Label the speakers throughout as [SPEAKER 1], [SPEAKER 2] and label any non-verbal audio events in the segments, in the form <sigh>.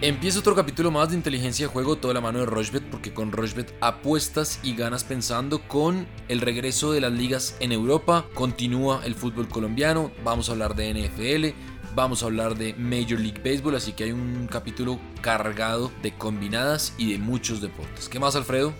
[SPEAKER 1] Empieza otro capítulo más de inteligencia de juego, toda la mano de Rochbet, porque con Rochbet apuestas y ganas pensando con el regreso de las ligas en Europa. Continúa el fútbol colombiano, vamos a hablar de NFL, vamos a hablar de Major League Baseball, así que hay un capítulo cargado de combinadas y de muchos deportes. ¿Qué más, Alfredo?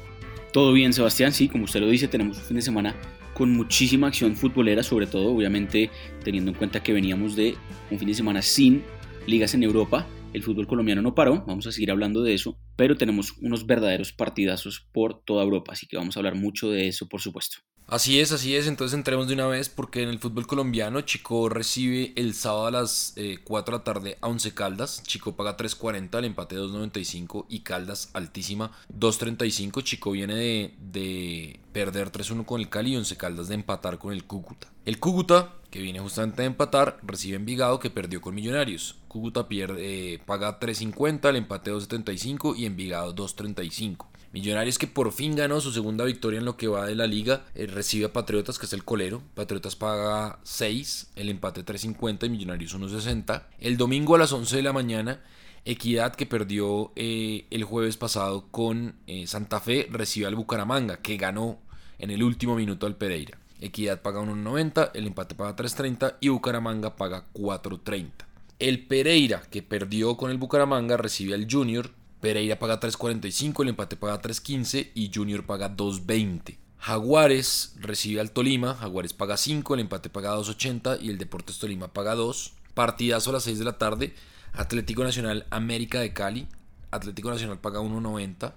[SPEAKER 2] Todo bien, Sebastián. Sí, como usted lo dice, tenemos un fin de semana con muchísima acción futbolera, sobre todo, obviamente, teniendo en cuenta que veníamos de un fin de semana sin ligas en Europa el fútbol colombiano no paró, vamos a seguir hablando de eso, pero tenemos unos verdaderos partidazos por toda Europa, así que vamos a hablar mucho de eso, por supuesto.
[SPEAKER 1] Así es, así es. Entonces entremos de una vez porque en el fútbol colombiano Chico recibe el sábado a las 4 eh, de la tarde a 11 Caldas. Chico paga 3.40, el empate 2.95 y Caldas altísima 2.35. Chico viene de, de perder 3-1 con el Cali y 11 Caldas de empatar con el Cúcuta. El Cúcuta, que viene justamente de empatar, recibe Envigado que perdió con Millonarios. Cúcuta pierde, eh, paga 3.50, el empate 2.75 y Envigado 2.35. Millonarios que por fin ganó su segunda victoria en lo que va de la liga, eh, recibe a Patriotas que es el colero. Patriotas paga 6, el empate 3.50 y Millonarios 1.60. El domingo a las 11 de la mañana, Equidad que perdió eh, el jueves pasado con eh, Santa Fe recibe al Bucaramanga que ganó en el último minuto al Pereira. Equidad paga 1.90, el empate paga 3.30 y Bucaramanga paga 4.30. El Pereira que perdió con el Bucaramanga recibe al Junior Pereira paga 3.45, el empate paga 3.15 y Junior paga 2.20. Jaguares recibe al Tolima, Jaguares paga 5, el empate paga 2.80 y el Deportes Tolima paga 2. Partidazo a las 6 de la tarde, Atlético Nacional América de Cali, Atlético Nacional paga 1.90,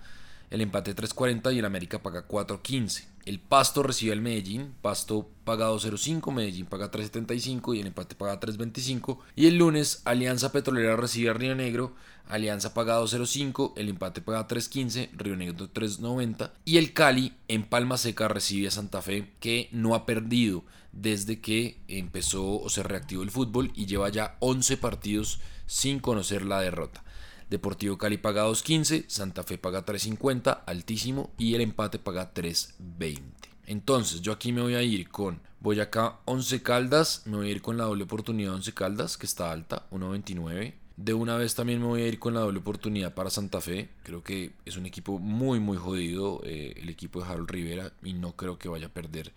[SPEAKER 1] el empate 3.40 y el América paga 4.15. El Pasto recibe al Medellín, Pasto paga 2.05, Medellín paga 3.75 y el empate paga 3.25. Y el lunes Alianza Petrolera recibe a Río Negro, Alianza paga 2.05, el empate paga 3.15, Río Negro 3.90 y el Cali en Palma Seca recibe a Santa Fe que no ha perdido desde que empezó o se reactivó el fútbol y lleva ya 11 partidos sin conocer la derrota. Deportivo Cali paga 2.15, Santa Fe paga 3.50, altísimo, y el empate paga 3.20. Entonces, yo aquí me voy a ir con Boyacá 11 Caldas, me voy a ir con la doble oportunidad 11 Caldas, que está alta, 1.29. De una vez también me voy a ir con la doble oportunidad para Santa Fe. Creo que es un equipo muy, muy jodido, eh, el equipo de Harold Rivera, y no creo que vaya a perder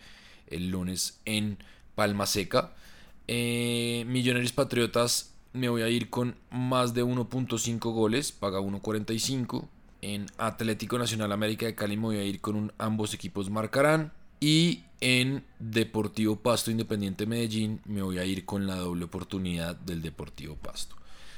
[SPEAKER 1] el lunes en Palma Seca. Eh, Millonarios Patriotas, me voy a ir con más de 1.5 goles, paga 1.45. En Atlético Nacional América de Cali me voy a ir con un ambos equipos marcarán. Y en Deportivo Pasto Independiente Medellín me voy a ir con la doble oportunidad del Deportivo Pasto.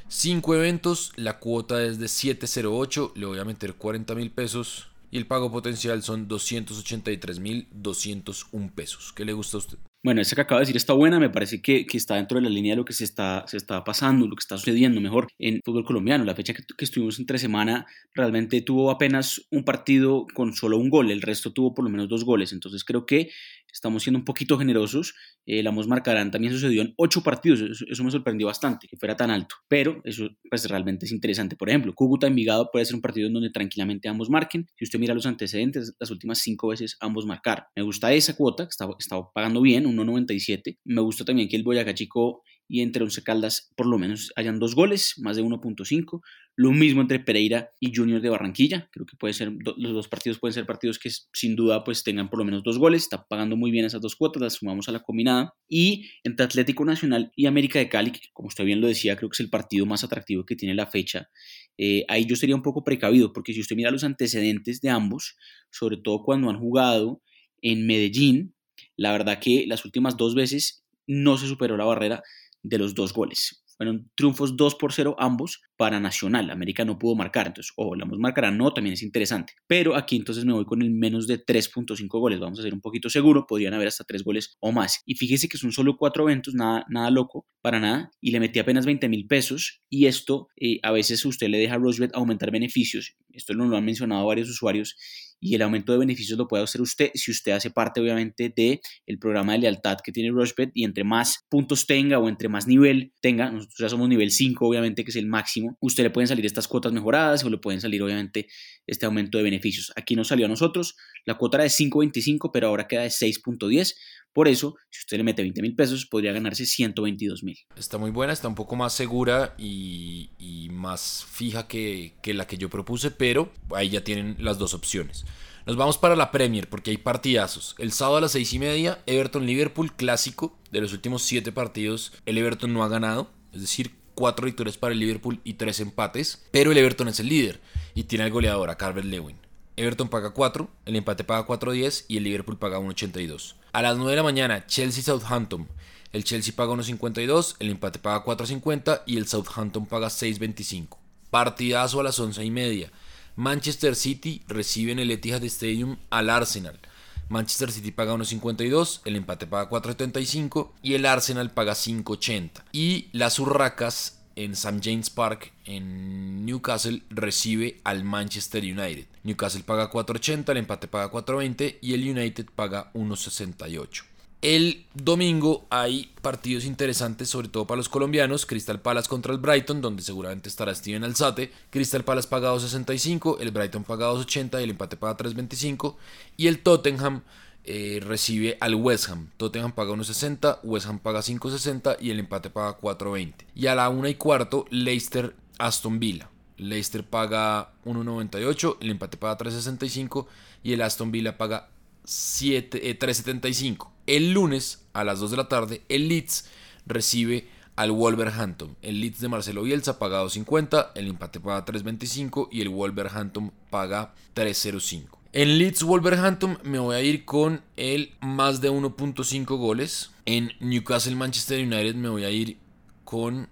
[SPEAKER 1] Cinco eventos, la cuota es de 708, le voy a meter 40 mil pesos y el pago potencial son 283 mil 201 pesos. ¿Qué le gusta a usted?
[SPEAKER 2] Bueno, esa que acaba de decir está buena, me parece que, que, está dentro de la línea de lo que se está, se está pasando, lo que está sucediendo mejor en fútbol colombiano. La fecha que, que, estuvimos entre semana realmente tuvo apenas un partido con solo un gol, el resto tuvo por lo menos dos goles, entonces creo que estamos siendo un poquito generosos. Eh, la Mos Marcarán también sucedió en ocho partidos, eso, me sorprendió bastante, que fuera tan alto, pero eso pues realmente es interesante. Por ejemplo, Cúcuta Envigado puede ser un partido en donde tranquilamente ambos marquen. Si usted mira los antecedentes, las últimas cinco veces ambos marcaron. Me gusta esa cuota, que está, está pagando bien, 1.97. Me gusta también que el Boyacá Chico y entre Once Caldas por lo menos hayan dos goles, más de 1.5. Lo mismo entre Pereira y Junior de Barranquilla. Creo que puede ser, los dos partidos pueden ser partidos que sin duda pues tengan por lo menos dos goles. Está pagando muy bien esas dos cuotas, las sumamos a la combinada. Y entre Atlético Nacional y América de Cali, que como usted bien lo decía, creo que es el partido más atractivo que tiene la fecha. Eh, ahí yo sería un poco precavido, porque si usted mira los antecedentes de ambos, sobre todo cuando han jugado en Medellín, la verdad que las últimas dos veces no se superó la barrera de los dos goles. Fueron triunfos 2 por 0 ambos para Nacional. América no pudo marcar, entonces, o la marcará, no, también es interesante. Pero aquí entonces me voy con el menos de 3.5 goles. Vamos a ser un poquito seguro, podrían haber hasta 3 goles o más. Y fíjese que son solo 4 eventos, nada, nada loco, para nada. Y le metí apenas 20 mil pesos. Y esto eh, a veces usted le deja a Rosebet aumentar beneficios. Esto lo han mencionado varios usuarios y el aumento de beneficios lo puede hacer usted si usted hace parte obviamente del el programa de lealtad que tiene Rushbet y entre más puntos tenga o entre más nivel tenga, nosotros ya somos nivel 5 obviamente que es el máximo, usted le pueden salir estas cuotas mejoradas o le pueden salir obviamente este aumento de beneficios. Aquí nos salió a nosotros, la cuota era de 5.25 pero ahora queda de 6.10 Por eso, si usted le mete 20 mil pesos, podría ganarse 122 mil.
[SPEAKER 1] Está muy buena, está un poco más segura y, más fija que, la que yo propuse, pero ahí ya tienen las dos opciones. Nos vamos para la Premier porque hay partidazos. El sábado a las 6 y media, Everton-Liverpool, clásico. De los últimos 7 partidos, el Everton no ha ganado. Es decir, 4 victorias para el Liverpool y 3 empates. Pero el Everton es el líder y tiene al goleador, a Carver Lewin. Everton paga 4, el empate paga 4.10 y el Liverpool paga 1.82. A las 9 de la mañana, Chelsea-Southampton. El Chelsea paga 1.52, el empate paga 4.50 y el Southampton paga 6.25. Partidazo a las 11 y media. Manchester City recibe en el Etihad Stadium al Arsenal. Manchester City paga 1.52, el empate paga 4.75 y el Arsenal paga 5.80. Y las Urracas en St. James Park en Newcastle recibe al Manchester United. Newcastle paga 4.80, el empate paga 4.20 y el United paga 1.68. El domingo hay partidos interesantes, sobre todo para los colombianos. Crystal Palace contra el Brighton, donde seguramente estará Steven Alzate. Crystal Palace paga 2.65, el Brighton paga 2.80 y el empate paga 3.25. Y el Tottenham eh, recibe al West Ham. Tottenham paga 1.60, West Ham paga 5.60 y el empate paga 4.20. Y a la 1 y cuarto, Leicester Aston Villa. Leicester paga 1.98, el empate paga 3.65 y el Aston Villa paga 3.75. Eh, el lunes a las 2 de la tarde, el Leeds recibe al Wolverhampton. El Leeds de Marcelo Bielsa paga 2.50, el empate paga 3.25 y el Wolverhampton paga 3.05. En Leeds Wolverhampton me voy a ir con el más de 1.5 goles. En Newcastle Manchester United me voy a ir con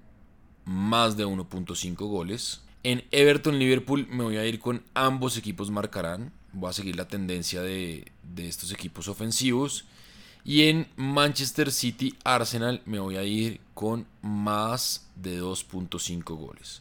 [SPEAKER 1] más de 1.5 goles. En Everton Liverpool me voy a ir con ambos equipos marcarán voy a seguir la tendencia de, estos equipos ofensivos. Y en Manchester City Arsenal me voy a ir con más de 2.5 goles.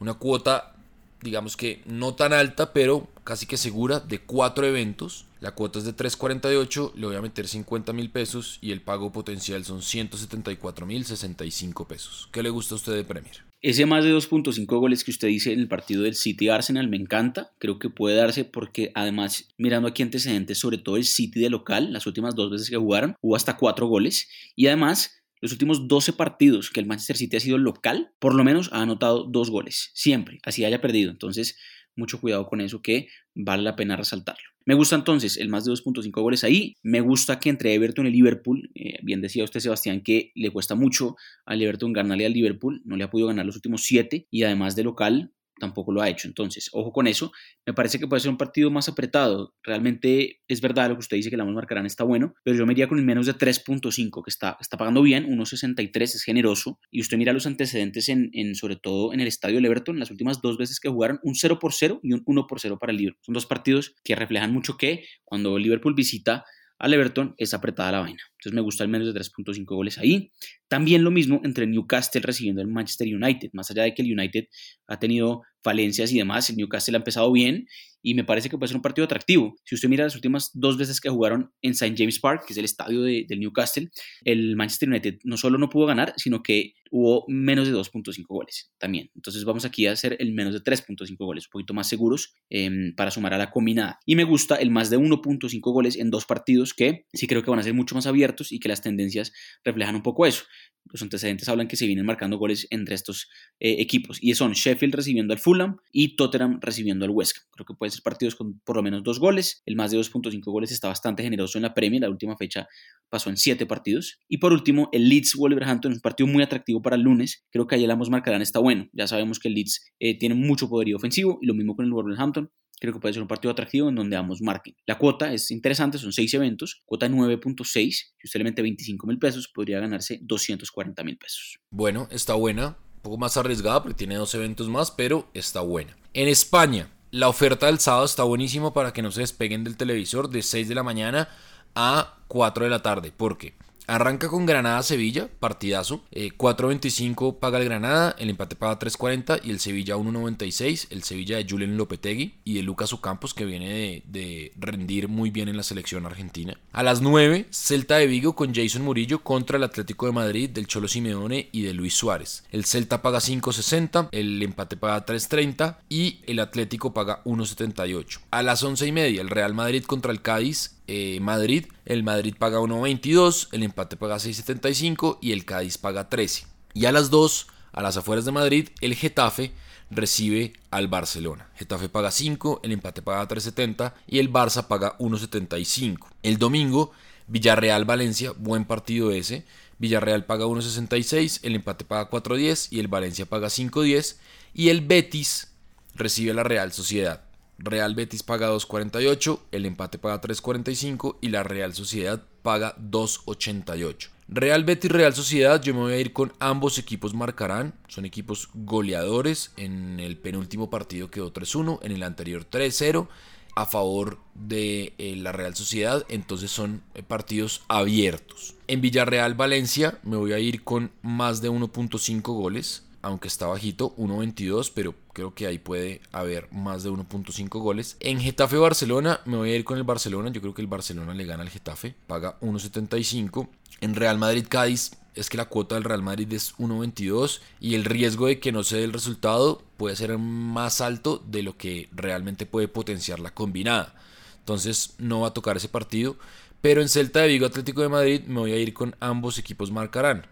[SPEAKER 1] Una cuota, digamos que no tan alta, pero casi que segura, de 4 eventos. La cuota es de 3.48, le voy a meter 50 mil pesos y el pago potencial son 174 mil 65 pesos. ¿Qué le gusta a usted de Premier?
[SPEAKER 2] Ese más de 2.5 goles que usted dice en el partido del City Arsenal me encanta. Creo que puede darse porque además, mirando aquí antecedentes, sobre todo el City de local, las últimas dos veces que jugaron, hubo hasta 4 goles. Y además, los últimos 12 partidos que el Manchester City ha sido local, por lo menos ha anotado dos goles. Siempre, así haya perdido. Entonces, mucho cuidado con eso que vale la pena resaltarlo. Me gusta entonces el más de 2.5 goles ahí. Me gusta que entre Everton y Liverpool, eh, bien decía usted Sebastián que le cuesta mucho al Everton ganarle al Liverpool, no le ha podido ganar los últimos 7 y además de local tampoco lo ha hecho. Entonces, ojo con eso. Me parece que puede ser un partido más apretado. Realmente es verdad lo que usted dice que la marcarán está bueno, pero yo me iría con el menos de 3.5, que está, está pagando bien, 1.63 es generoso. Y usted mira los antecedentes en, sobre todo en el estadio del Everton, las últimas dos veces que jugaron, un 0 por 0 y un 1 por 0 para el Liverpool. Son dos partidos que reflejan mucho que cuando Liverpool visita al Everton es apretada la vaina. Entonces me gusta el menos de 3.5 goles ahí. También lo mismo entre Newcastle recibiendo el Manchester United. Más allá de que el United ha tenido falencias y demás, el Newcastle ha empezado bien y me parece que puede ser un partido atractivo. Si usted mira las últimas dos veces que jugaron en St. James Park, que es el estadio del Newcastle, el Manchester United no solo no pudo ganar, sino que hubo menos de 2.5 goles también. Entonces vamos aquí a hacer el menos de 3.5 goles, un poquito más seguros em, para sumar a la combinada. Y me gusta el más de 1.5 goles en dos partidos que sí creo que van a ser mucho más abiertos y que las tendencias reflejan un poco eso. Los antecedentes hablan que se vienen marcando goles entre estos eh, equipos y son Sheffield recibiendo al Fulham y Tottenham recibiendo al West. Creo que pueden ser partidos con por lo menos dos goles. El más de 2.5 goles está bastante generoso en la Premier. La última fecha pasó en 7 partidos. Y por último, el Leeds Wolverhampton es un partido muy atractivo para el lunes. Creo que ahí el ambos marcarán está bueno. Ya sabemos que el Leeds eh, tiene mucho poderío ofensivo y lo mismo con el Wolverhampton creo que puede ser un partido atractivo en donde ambos marquen. La cuota es interesante, son 6 eventos, cuota 9.6, si usted le mete 25 mil pesos, podría ganarse 240 mil pesos.
[SPEAKER 1] Bueno, está buena, un poco más arriesgada porque tiene dos eventos más, pero está buena. En España, la oferta del sábado está buenísima para que no se despeguen del televisor de 6 de la mañana a 4 de la tarde, porque Arranca con Granada-Sevilla, partidazo. 4.25 eh, paga el Granada, el empate paga 3.40 y el Sevilla 1.96. El Sevilla de Julen Lopetegui y de Lucas Ocampos que viene de, rendir muy bien en la selección argentina. A las 9, Celta de Vigo con Jason Murillo contra el Atlético de Madrid del Cholo Simeone y de Luis Suárez. El Celta paga 5.60, el empate paga 3.30 y el Atlético paga 1.78. A las 11 y media, el Real Madrid contra el Cádiz eh, Madrid. El Madrid paga 1.22, el empate paga 6.75 y el Cádiz paga 13. Y a las 2, a las afueras de Madrid, el Getafe recibe al Barcelona. Getafe paga 5, el empate paga 3.70 y el Barça paga 1.75. El domingo, Villarreal-Valencia, buen partido ese. Villarreal paga 1.66, el empate paga 4.10 y el Valencia paga 5.10 y el Betis recibe a la Real Sociedad. Real Betis paga 2.48, el empate paga 3.45 y la Real Sociedad paga 2.88. Real Betis Real Sociedad, yo me voy a ir con ambos equipos marcarán, son equipos goleadores, en el penúltimo partido quedó 3-1, en el anterior 3-0 a favor de eh, la Real Sociedad, entonces son eh, partidos abiertos. En Villarreal Valencia me voy a ir con más de 1.5 goles, aunque está bajito, 1.22, pero creo que ahí puede haber más de 1.5 goles. En Getafe Barcelona me voy a ir con el Barcelona, yo creo que el Barcelona le gana al Getafe, paga 1.75. En Real Madrid Cádiz es que la cuota del Real Madrid es 1.22 y el riesgo de que no se dé el resultado puede ser más alto de lo que realmente puede potenciar la combinada. Entonces no va a tocar ese partido. Pero en Celta de Vigo Atlético de Madrid me voy a ir con ambos equipos marcarán.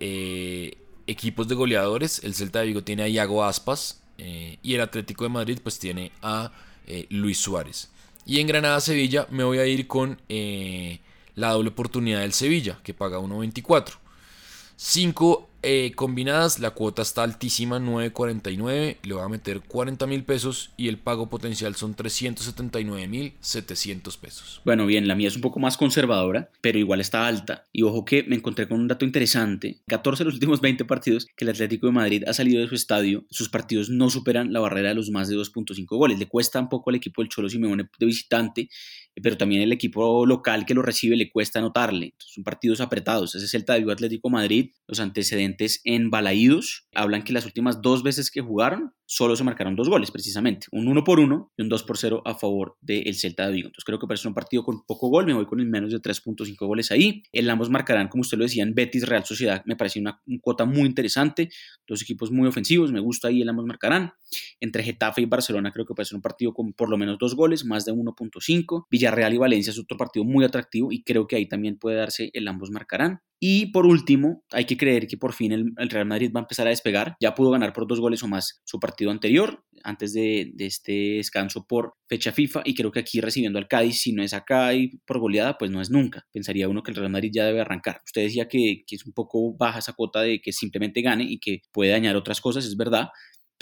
[SPEAKER 1] Eh, equipos de goleadores, el Celta de Vigo tiene a Iago Aspas eh, y el Atlético de Madrid pues tiene a eh, Luis Suárez. Y en Granada Sevilla me voy a ir con la doble oportunidad del Sevilla que paga 1.24. 5 eh, combinadas, la cuota está altísima, 9.49, le voy a meter 40 mil pesos y el pago potencial son 379 mil 700 pesos.
[SPEAKER 2] Bueno, bien, la mía es un poco más conservadora, pero igual está alta. Y ojo que me encontré con un dato interesante, 14 de los últimos 20 partidos que el Atlético de Madrid ha salido de su estadio, sus partidos no superan la barrera de los más de 2.5 goles. Le cuesta un poco al equipo del Cholo Simeone de visitante, pero también el equipo local que lo recibe le cuesta anotarle. son partidos apretados. Ese es el Atlético Madrid, los antecedentes en Balaídos hablan que las últimas dos veces que jugaron solo se marcaron dos goles precisamente, un 1 por 1 y un 2 por 0 a favor del Celta de Vigo. Entonces creo que parece un partido con poco gol, me voy con el menos de 3.5 goles ahí. El ambos marcarán, como usted lo decía, en Betis Real Sociedad, me parece una, cuota muy interesante, dos equipos muy ofensivos, me gusta ahí el ambos marcarán. Entre Getafe y Barcelona creo que ser un partido con por lo menos dos goles, más de 1.5. Villarreal y Valencia es otro partido muy atractivo y creo que ahí también puede darse el ambos marcarán. Y por último, hay que creer que por fin el, Real Madrid va a empezar a despegar. Ya pudo ganar por dos goles o más su partido anterior, antes de, este descanso por fecha FIFA. Y creo que aquí recibiendo al Cádiz, si no es acá y por goleada, pues no es nunca. Pensaría uno que el Real Madrid ya debe arrancar. Usted decía que, que es un poco baja esa cuota de que simplemente gane y que puede dañar otras cosas, es verdad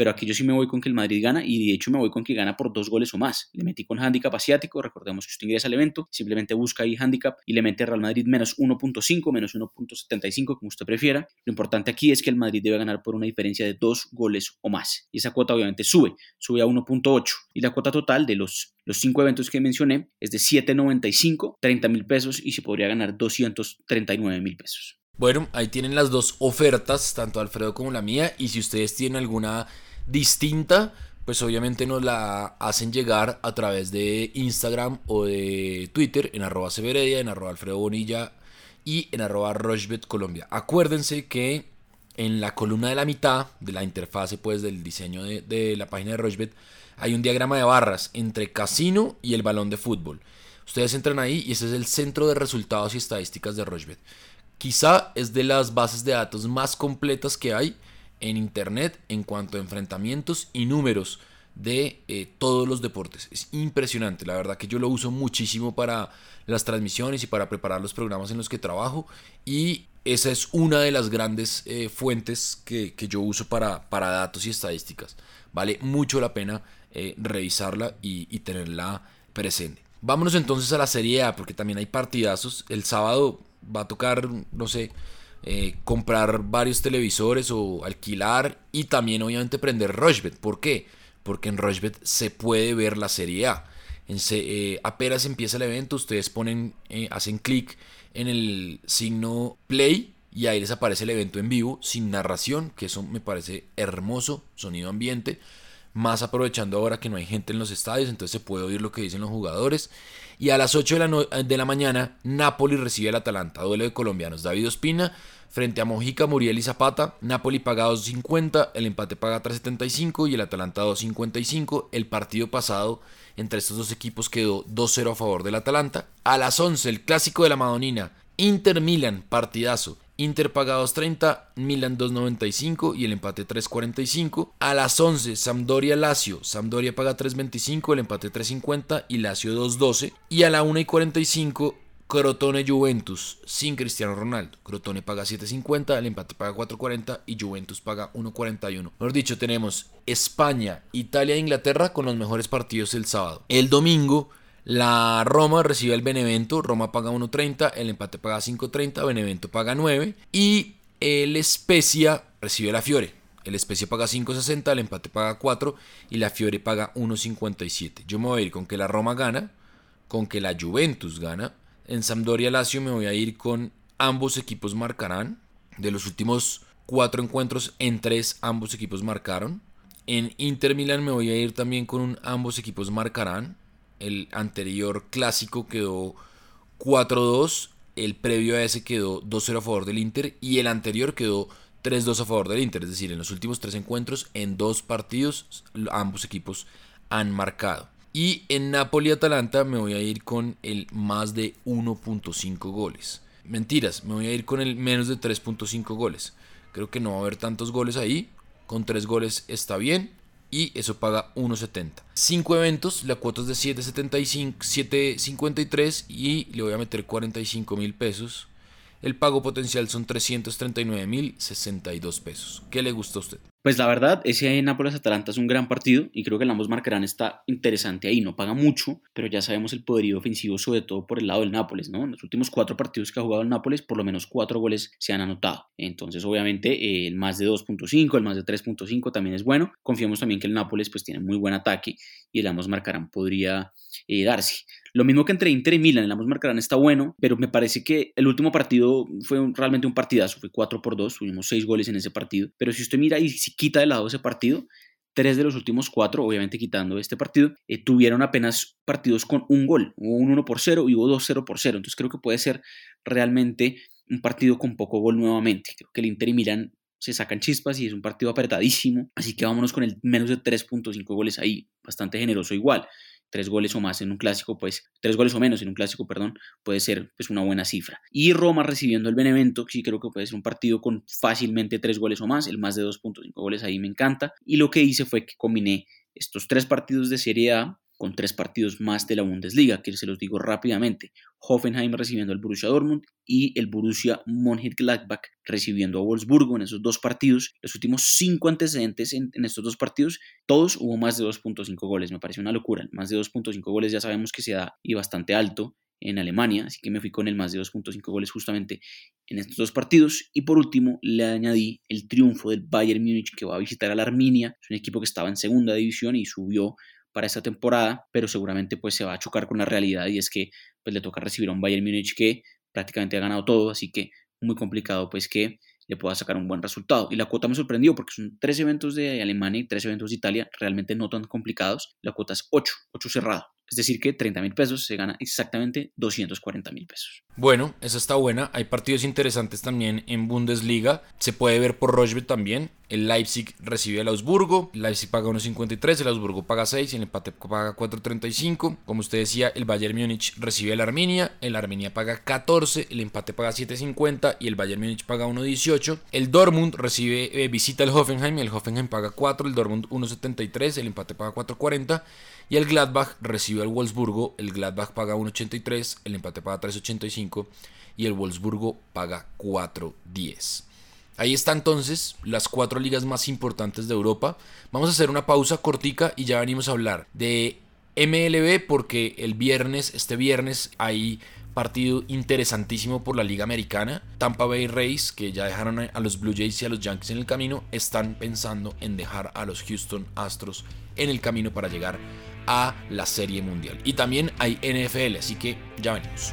[SPEAKER 2] pero aquí yo sí me voy con que el Madrid gana y de hecho me voy con que gana por dos goles o más. Le metí con handicap asiático, recordemos que usted ingresa al evento, simplemente busca ahí handicap y le mete Real Madrid menos 1.5, menos 1.75, como usted prefiera. Lo importante aquí es que el Madrid debe ganar por una diferencia de dos goles o más. Y esa cuota obviamente sube, sube a 1.8. Y la cuota total de los, los cinco eventos que mencioné es de 7.95, 30 mil pesos y se podría ganar 239 mil pesos.
[SPEAKER 1] Bueno, ahí tienen las dos ofertas, tanto Alfredo como la mía. Y si ustedes tienen alguna distinta, pues obviamente nos la hacen llegar a través de Instagram o de Twitter en arroba severedia, en arroba alfredo bonilla y en arroba rochbet colombia. Acuérdense que en la columna de la mitad de la interfase pues del diseño de, la página de Rochbet hay un diagrama de barras entre casino y el balón de fútbol. Ustedes entran ahí y ese es el centro de resultados y estadísticas de Rochbet. Quizá es de las bases de datos más completas que hay en Internet en cuanto a enfrentamientos y números de eh, todos los deportes. Es impresionante, la verdad que yo lo uso muchísimo para las transmisiones y para preparar los programas en los que trabajo y esa es una de las grandes eh, fuentes que, yo uso para, para, datos y estadísticas. Vale mucho la pena eh, revisarla y tenerla presente. Vámonos entonces a la Serie A porque también hay partidazos. El sábado va a tocar, no sé, eh, comprar varios televisores o alquilar y también obviamente prender Rochbet. ¿Por qué? Porque en Rochbet se puede ver la Serie A. Eh, apenas empieza el evento, ustedes ponen, eh, hacen clic en el signo play y ahí les aparece el evento en vivo sin narración, que eso me parece hermoso, sonido ambiente. más aprovechando ahora que no hay gente en los estadios, entonces se puede oír lo que dicen los jugadores. Y a las 8 de la, de la mañana, Napoli recibe al Atalanta, duelo de colombianos. David Ospina frente a Mojica, Muriel y Zapata. Napoli paga 2.50, el empate paga 3.75 y el Atalanta 2.55. El partido pasado entre estos dos equipos quedó 2-0 a favor del Atalanta. A las 11, el clásico de la Madonina. Inter Milan, partidazo. Inter paga 2.30, Milan 2.95 y el empate 3.45. A las 11, Sampdoria Lazio. Sampdoria paga 3.25, el empate 3.50 y Lazio 2.12. Y a la 1.45, Crotone Juventus sin Cristiano Ronaldo. Crotone paga 7.50, el empate paga 4.40 y Juventus paga 1.41. Mejor dicho, tenemos España, Italia e Inglaterra con los mejores partidos el sábado. El domingo la Roma recibe el Benevento, Roma paga 1.30, el empate paga 5.30, Benevento paga 9 y el Spezia recibe la Fiore. El Spezia paga 5.60, el empate paga 4 y la Fiore paga 1.57. Yo me voy a ir con que la Roma gana, con que la Juventus gana. En Sampdoria Lazio me voy a ir con ambos equipos marcarán. De los últimos cuatro encuentros, en tres ambos equipos marcaron. En Inter Milan me voy a ir también con un ambos equipos marcarán. El anterior clásico quedó 4-2. El previo a ese quedó 2-0 a favor del Inter. Y el anterior quedó 3-2 a favor del Inter. Es decir, en los últimos tres encuentros, en dos partidos, ambos equipos han marcado. Y en Napoli-Atalanta me voy a ir con el más de 1.5 goles. Mentiras, me voy a ir con el menos de 3.5 goles. Creo que no va a haber tantos goles ahí. Con 3 goles está bien y eso paga 1.70. 5 eventos, la cuota es de 7.53 y le voy a meter 45 mil pesos. El pago potencial son 339 mil 62 pesos. ¿Qué le gusta a usted?
[SPEAKER 2] Pues la verdad, ese Nápoles-Atalanta es un gran partido y creo que el ambos marcarán está interesante ahí. No paga mucho, pero ya sabemos el poderío ofensivo, sobre todo por el lado del Nápoles, ¿no? En los últimos cuatro partidos que ha jugado el Nápoles, por lo menos cuatro goles se han anotado. Entonces, obviamente, eh, el más de 2.5, el más de 3.5 también es bueno. Confiamos también que el Nápoles pues tiene muy buen ataque y el ambos marcarán podría eh. Lo mismo que entre Inter y Milan, el ambos marcarán está bueno, pero me parece que el último partido fue realmente un partidazo, fue 4 por 2, tuvimos 6 goles en ese partido, pero si usted mira y si quita de lado ese partido, tres de los últimos cuatro, obviamente quitando este partido, eh, tuvieron apenas partidos con un gol, hubo un 1 por 0 y hubo 2 0 por 0, entonces creo que puede ser realmente un partido con poco gol nuevamente, creo que el Inter y Milan se sacan chispas y es un partido apretadísimo, así que vámonos con el menos de 3.5 goles ahí, bastante generoso igual tres goles o más en un clásico, pues tres goles o menos en un clásico, perdón, puede ser pues una buena cifra. Y Roma recibiendo el Benevento, sí creo que puede ser un partido con fácilmente tres goles o más, el más de 2.5 goles ahí me encanta. Y lo que hice fue que combiné estos tres partidos de Serie A con tres partidos más de la Bundesliga, que se los digo rápidamente. Hoffenheim recibiendo al Borussia Dortmund y el Borussia Mönchengladbach recibiendo a Wolfsburgo en esos dos partidos. Los últimos cinco antecedentes en, estos dos partidos, todos hubo más de 2.5 goles. Me parece una locura. Más de 2.5 goles ya sabemos que se da y bastante alto en Alemania, así que me fui con el más de 2.5 goles justamente en estos dos partidos. Y por último, le añadí el triunfo del Bayern Múnich que va a visitar a la Arminia. Es un equipo que estaba en segunda división y subió para esta temporada, pero seguramente pues se va a chocar con la realidad y es que pues le toca recibir a un Bayern Múnich que prácticamente ha ganado todo, así que muy complicado pues que le pueda sacar un buen resultado. Y la cuota me sorprendió porque son tres eventos de Alemania y tres eventos de Italia, realmente no tan complicados. La cuota es 8, 8 cerrado. Es decir, que 30 mil pesos se gana exactamente 240 mil pesos.
[SPEAKER 1] Bueno, esa está buena. Hay partidos interesantes también en Bundesliga. Se puede ver por Rochby también. El Leipzig recibe al Augsburgo. El Leipzig paga 1.53, el Augsburgo paga 6 y el empate paga 4.35. Como usted decía, el Bayern Múnich recibe al Arminia. El Arminia paga 14, el empate paga 7.50 y el Bayern Múnich paga 1.18. El Dortmund recibe, eh, visita al Hoffenheim. El Hoffenheim paga 4, el Dortmund 1.73, el empate paga 4.40. Y el Gladbach recibe al Wolfsburgo. El Gladbach paga 1.83, el empate paga 3.85 y el Wolfsburgo paga 4.10. Ahí está entonces las cuatro ligas más importantes de Europa. Vamos a hacer una pausa cortica y ya venimos a hablar de MLB porque el viernes, este viernes, hay partido interesantísimo por la Liga Americana. Tampa Bay Rays, que ya dejaron a los Blue Jays y a los Yankees en el camino, están pensando en dejar a los Houston Astros en el camino para llegar a la Serie Mundial. Y también hay NFL, así que ya venimos.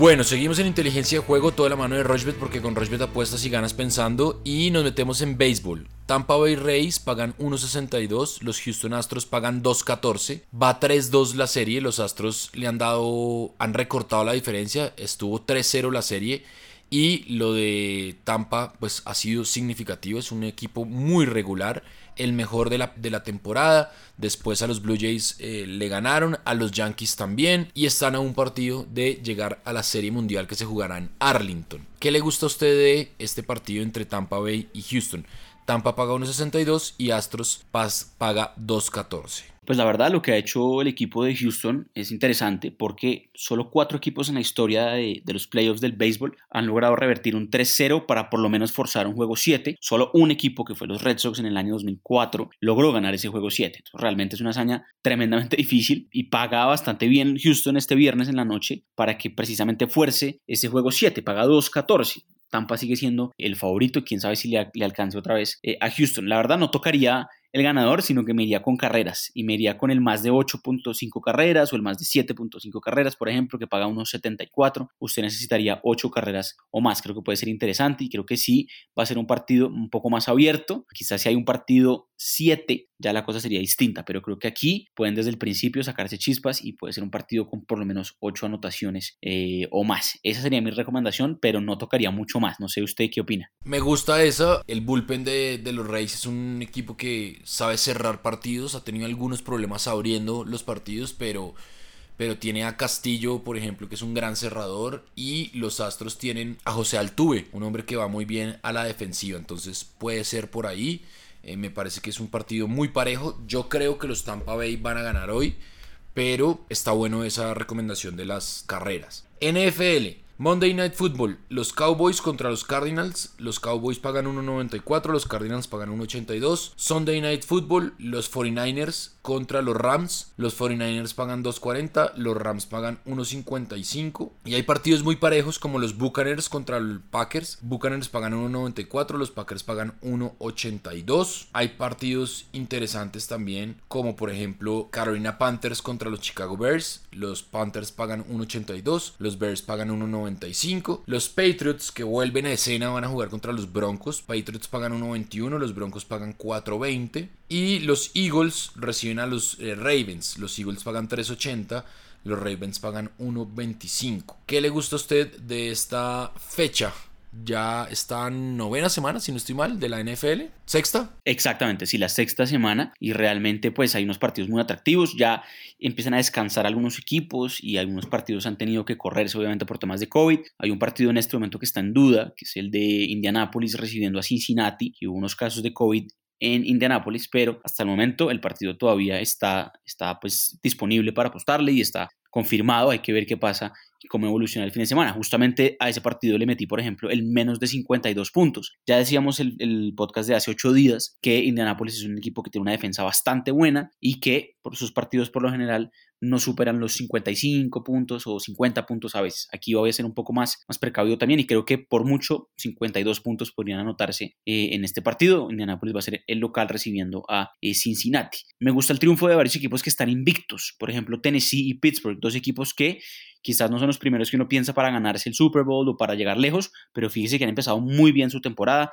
[SPEAKER 1] Bueno, seguimos en inteligencia de juego, toda la mano de Rochbet porque con Rochbet apuestas y ganas pensando y nos metemos en béisbol. Tampa Bay Rays pagan 1.62, los Houston Astros pagan 2.14, va 3-2 la serie, los Astros le han dado, han recortado la diferencia, estuvo 3-0 la serie y lo de Tampa pues ha sido significativo, es un equipo muy regular el mejor de la, de la temporada. Después a los Blue Jays eh, le ganaron, a los Yankees también. Y están a un partido de llegar a la Serie Mundial que se jugará en Arlington. ¿Qué le gusta a usted de este partido entre Tampa Bay y Houston? Tampa paga 1.62 y Astros paga 2.14.
[SPEAKER 2] Pues la verdad lo que ha hecho el equipo de Houston es interesante porque solo cuatro equipos en la historia de, los playoffs del béisbol han logrado revertir un 3-0 para por lo menos forzar un juego 7. Solo un equipo que fue los Red Sox en el año 2004 logró ganar ese juego 7. realmente es una hazaña tremendamente <laughs> difícil y paga bastante bien Houston este viernes en la noche para que precisamente fuerce ese juego 7. Paga 2-14. Tampa sigue siendo el favorito, quién sabe si le, alcance otra vez eh, a Houston. La verdad no tocaría el ganador, sino que me iría con carreras y me iría con el más de 8.5 carreras o el más de 7.5 carreras, por ejemplo, que paga unos 74. Usted necesitaría 8 carreras o más. Creo que puede ser interesante y creo que sí va a ser un partido un poco más abierto. Quizás si hay un partido 7, ya la cosa sería distinta, pero creo que aquí pueden desde el principio sacarse chispas y puede ser un partido con por lo menos 8 anotaciones eh, o más. Esa sería mi recomendación, pero no tocaría mucho más. No sé usted qué opina.
[SPEAKER 1] Me gusta eso. El bullpen de, de los Reyes es un equipo que sabe cerrar partidos, ha tenido algunos problemas abriendo los partidos, pero, pero tiene a Castillo, por ejemplo, que es un gran cerrador, y los Astros tienen a José Altuve, un hombre que va muy bien a la defensiva, entonces puede ser por ahí. Eh, me parece que es un partido muy parejo. Yo creo que los Tampa Bay van a ganar hoy, pero está bueno esa recomendación de las carreras. NFL. Monday Night Football, los Cowboys contra los Cardinals, los Cowboys pagan 1.94, los Cardinals pagan 1.82. Sunday Night Football, los 49ers contra los Rams, los 49ers pagan 2.40, los Rams pagan 1.55. Y hay partidos muy parejos como los Buccaneers contra los Packers, Buccaneers pagan 1.94, los Packers pagan 1.82. Hay partidos interesantes también como por ejemplo Carolina Panthers contra los Chicago Bears, los Panthers pagan 1.82, los Bears pagan 1.90. Los Patriots que vuelven a escena van a jugar contra los Broncos. Patriots pagan 1.21, los Broncos pagan 4.20. Y los Eagles reciben a los eh, Ravens. Los Eagles pagan 3.80. Los Ravens pagan 1.25. ¿Qué le gusta a usted de esta fecha? Ya está novena semana, si no estoy mal, de la NFL. ¿Sexta?
[SPEAKER 2] Exactamente, sí, la sexta semana. Y realmente, pues hay unos partidos muy atractivos. Ya empiezan a descansar algunos equipos y algunos partidos han tenido que correrse, obviamente, por temas de COVID. Hay un partido en este momento que está en duda, que es el de Indianapolis recibiendo a Cincinnati, y hubo unos casos de COVID en Indianapolis, pero hasta el momento el partido todavía está, está pues disponible para apostarle y está confirmado, hay que ver qué pasa cómo evoluciona el fin de semana. Justamente a ese partido le metí, por ejemplo, el menos de 52 puntos. Ya decíamos el, el podcast de hace 8 días que Indianapolis es un equipo que tiene una defensa bastante buena y que por sus partidos por lo general no superan los 55 puntos o 50 puntos a veces. Aquí voy a ser un poco más, más precavido también y creo que por mucho 52 puntos podrían anotarse eh, en este partido. Indianapolis va a ser el local recibiendo a eh, Cincinnati. Me gusta el triunfo de varios equipos que están invictos, por ejemplo Tennessee y Pittsburgh, dos equipos que quizás no son los primeros que uno piensa para ganarse el Super Bowl o para llegar lejos, pero fíjese que han empezado muy bien su temporada.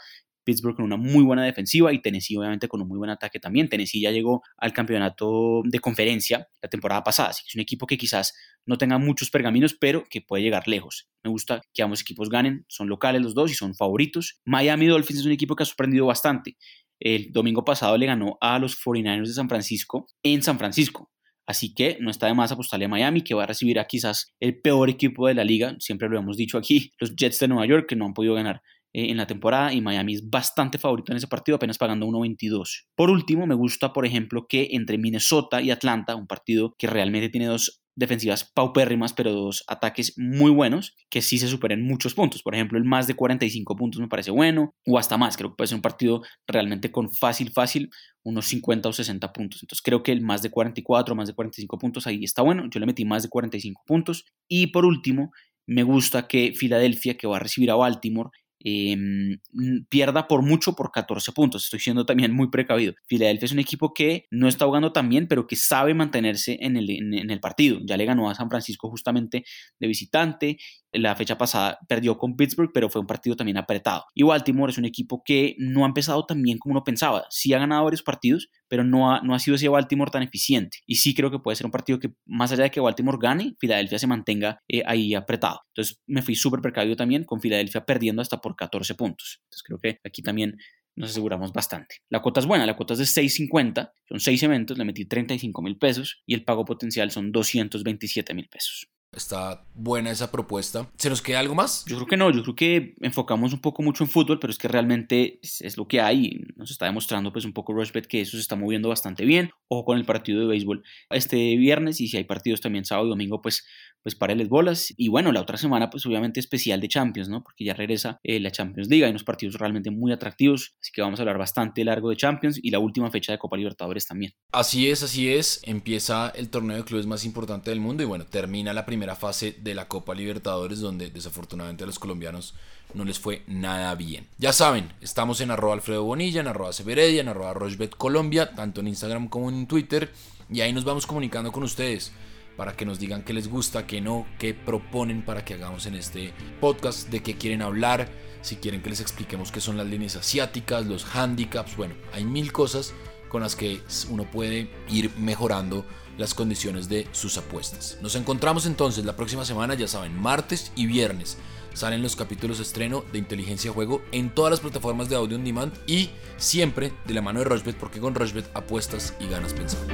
[SPEAKER 2] Pittsburgh con una muy buena defensiva y Tennessee obviamente con un muy buen ataque también. Tennessee ya llegó al campeonato de conferencia la temporada pasada, así que es un equipo que quizás no tenga muchos pergaminos, pero que puede llegar lejos. Me gusta que ambos equipos ganen, son locales los dos y son favoritos. Miami Dolphins es un equipo que ha sorprendido bastante. El domingo pasado le ganó a los 49ers de San Francisco en San Francisco. Así que no está de más apostarle a Miami, que va a recibir a quizás el peor equipo de la liga. Siempre lo hemos dicho aquí, los Jets de Nueva York, que no han podido ganar eh, en la temporada y Miami es bastante favorito en ese partido, apenas pagando 1.22. Por último, me gusta, por ejemplo, que entre Minnesota y Atlanta, un partido que realmente tiene dos defensivas paupérrimas, pero dos ataques muy buenos que sí se superen muchos puntos. Por ejemplo, el más de 45 puntos me parece bueno, o hasta más. Creo que puede ser un partido realmente con fácil, fácil, unos 50 o 60 puntos. Entonces creo que el más de 44, más de 45 puntos ahí está bueno. Yo le metí más de 45 puntos. Y por último, me gusta que Filadelfia, que va a recibir a Baltimore, Em, pierda por mucho por 14 puntos. Estoy siendo también muy precavido. Filadelfia es un equipo que no está jugando tan bien, pero que sabe mantenerse en el, en el partido. Ya le ganó a San Francisco justamente de visitante la fecha pasada perdió con Pittsburgh, pero fue un partido también apretado. Y Baltimore es un equipo que no ha empezado tan bien como uno pensaba. Sí ha ganado varios partidos, pero no ha, no ha sido ese Baltimore tan eficiente. Y sí creo que puede ser un partido que, más allá de que Baltimore gane, Filadelfia se mantenga eh, ahí apretado. Entonces me fui súper precavido también con Filadelfia perdiendo hasta por 14 puntos. Entonces creo que aquí también nos aseguramos bastante. La cuota es buena, la cuota es de 6.50, son 6 eventos, le metí 35 mil pesos y el pago potencial son 227 mil pesos.
[SPEAKER 1] Está buena esa propuesta. ¿Se nos queda algo más?
[SPEAKER 2] Yo creo que no, yo creo que enfocamos un poco mucho en fútbol, pero es que realmente es, lo que hay. Nos está demostrando pues un poco Rushbet que eso se está moviendo bastante bien. Ojo con el partido de béisbol este viernes y si hay partidos también sábado y domingo, pues pues pareles bolas. Y bueno, la otra semana, pues obviamente especial de Champions, ¿no? Porque ya regresa eh, la Champions League, hay unos partidos realmente muy atractivos, así que vamos a hablar bastante largo de Champions y la última fecha de Copa Libertadores también.
[SPEAKER 1] Así es, así es, empieza el torneo de clubes más importante del mundo y bueno, termina la primera fase de la Copa Libertadores donde desafortunadamente a los colombianos no les fue nada bien. Ya saben, estamos en arroba Alfredo Bonilla, en arroba Severedia, en arroba Rochbet Colombia, tanto en Instagram como en Twitter y ahí nos vamos comunicando con ustedes para que nos digan qué les gusta, qué no, qué proponen para que hagamos en este podcast, de qué quieren hablar, si quieren que les expliquemos qué son las líneas asiáticas, los handicaps, bueno, hay mil cosas con las que uno puede ir mejorando las condiciones de sus apuestas. Nos encontramos entonces la próxima semana, ya saben, martes y viernes. Salen los capítulos estreno de Inteligencia Juego en todas las plataformas de audio on demand y siempre de la mano de Rochbet porque con Rochbet apuestas y ganas pensando.